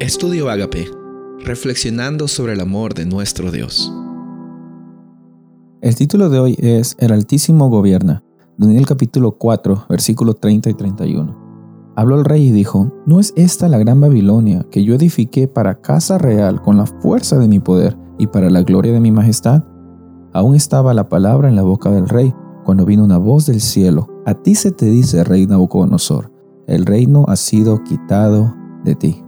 Estudio Agape, reflexionando sobre el amor de nuestro Dios. El título de hoy es El Altísimo Gobierna, Daniel capítulo 4, versículos 30 y 31. Habló el rey y dijo, ¿no es esta la gran Babilonia que yo edifiqué para casa real con la fuerza de mi poder y para la gloria de mi majestad? Aún estaba la palabra en la boca del rey, cuando vino una voz del cielo, a ti se te dice, rey Nabucodonosor, el reino ha sido quitado de ti.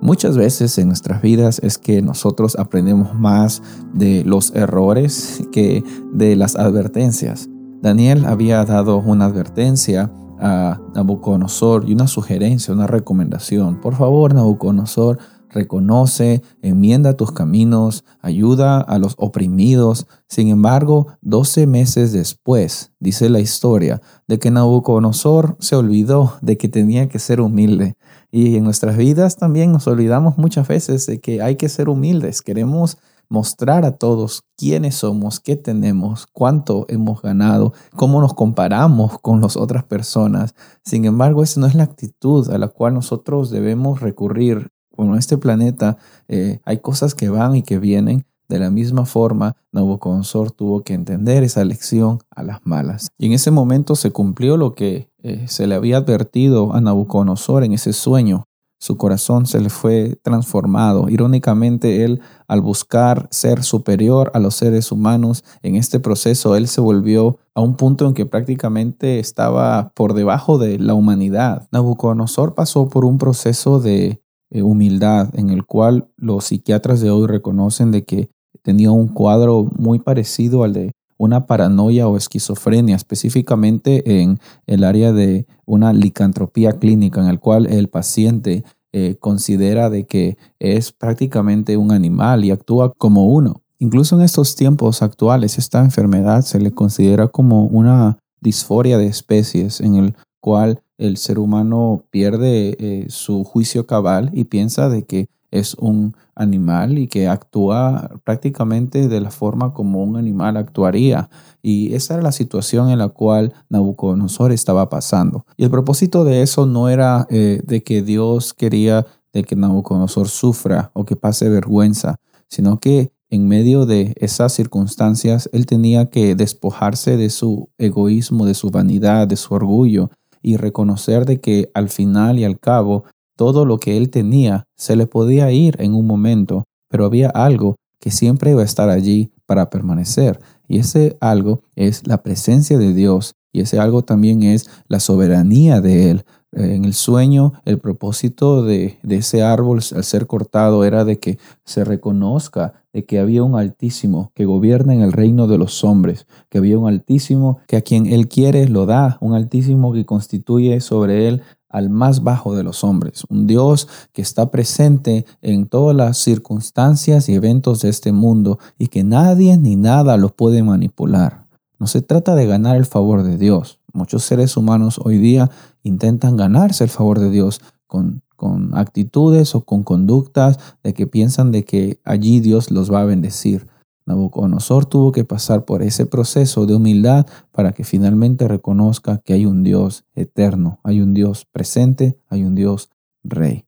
Muchas veces en nuestras vidas es que nosotros aprendemos más de los errores que de las advertencias. Daniel había dado una advertencia a Nabucodonosor y una sugerencia, una recomendación. Por favor, Nabucodonosor, reconoce, enmienda tus caminos, ayuda a los oprimidos. Sin embargo, doce meses después, dice la historia, de que Nabucodonosor se olvidó de que tenía que ser humilde. Y en nuestras vidas también nos olvidamos muchas veces de que hay que ser humildes. Queremos mostrar a todos quiénes somos, qué tenemos, cuánto hemos ganado, cómo nos comparamos con las otras personas. Sin embargo, esa no es la actitud a la cual nosotros debemos recurrir como en este planeta eh, hay cosas que van y que vienen, de la misma forma, Nabucodonosor tuvo que entender esa lección a las malas. Y en ese momento se cumplió lo que eh, se le había advertido a Nabucodonosor en ese sueño. Su corazón se le fue transformado. Irónicamente, él, al buscar ser superior a los seres humanos, en este proceso, él se volvió a un punto en que prácticamente estaba por debajo de la humanidad. Nabucodonosor pasó por un proceso de eh, humildad en el cual los psiquiatras de hoy reconocen de que tenía un cuadro muy parecido al de una paranoia o esquizofrenia, específicamente en el área de una licantropía clínica, en el cual el paciente eh, considera de que es prácticamente un animal y actúa como uno. Incluso en estos tiempos actuales, esta enfermedad se le considera como una disforia de especies, en el cual el ser humano pierde eh, su juicio cabal y piensa de que es un animal y que actúa prácticamente de la forma como un animal actuaría. Y esa era la situación en la cual Nabucodonosor estaba pasando. Y el propósito de eso no era eh, de que Dios quería de que Nabucodonosor sufra o que pase vergüenza, sino que en medio de esas circunstancias él tenía que despojarse de su egoísmo, de su vanidad, de su orgullo y reconocer de que al final y al cabo todo lo que él tenía se le podía ir en un momento, pero había algo que siempre iba a estar allí para permanecer. Y ese algo es la presencia de Dios y ese algo también es la soberanía de Él. En el sueño, el propósito de, ese árbol al ser cortado era de que se reconozca de que había un altísimo que gobierna en el reino de los hombres, que había un altísimo que a quien Él quiere lo da, un altísimo que constituye sobre Él al más bajo de los hombres, un Dios que está presente en todas las circunstancias y eventos de este mundo y que nadie ni nada lo puede manipular. No se trata de ganar el favor de Dios. Muchos seres humanos hoy día intentan ganarse el favor de Dios con, con actitudes o con conductas de que piensan de que allí Dios los va a bendecir. Nabucodonosor tuvo que pasar por ese proceso de humildad para que finalmente reconozca que hay un Dios eterno, hay un Dios presente, hay un Dios rey.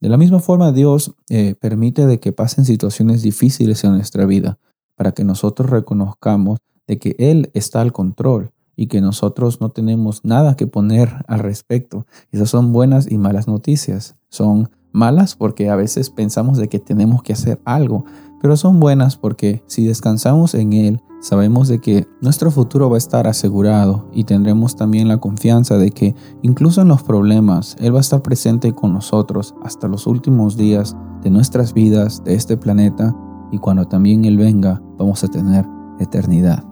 De la misma forma, Dios eh, permite de que pasen situaciones difíciles en nuestra vida para que nosotros reconozcamos de que Él está al control y que nosotros no tenemos nada que poner al respecto. Esas son buenas y malas noticias. Son malas porque a veces pensamos de que tenemos que hacer algo, pero son buenas porque si descansamos en Él, sabemos de que nuestro futuro va a estar asegurado y tendremos también la confianza de que incluso en los problemas, Él va a estar presente con nosotros hasta los últimos días de nuestras vidas, de este planeta, y cuando también Él venga, vamos a tener eternidad.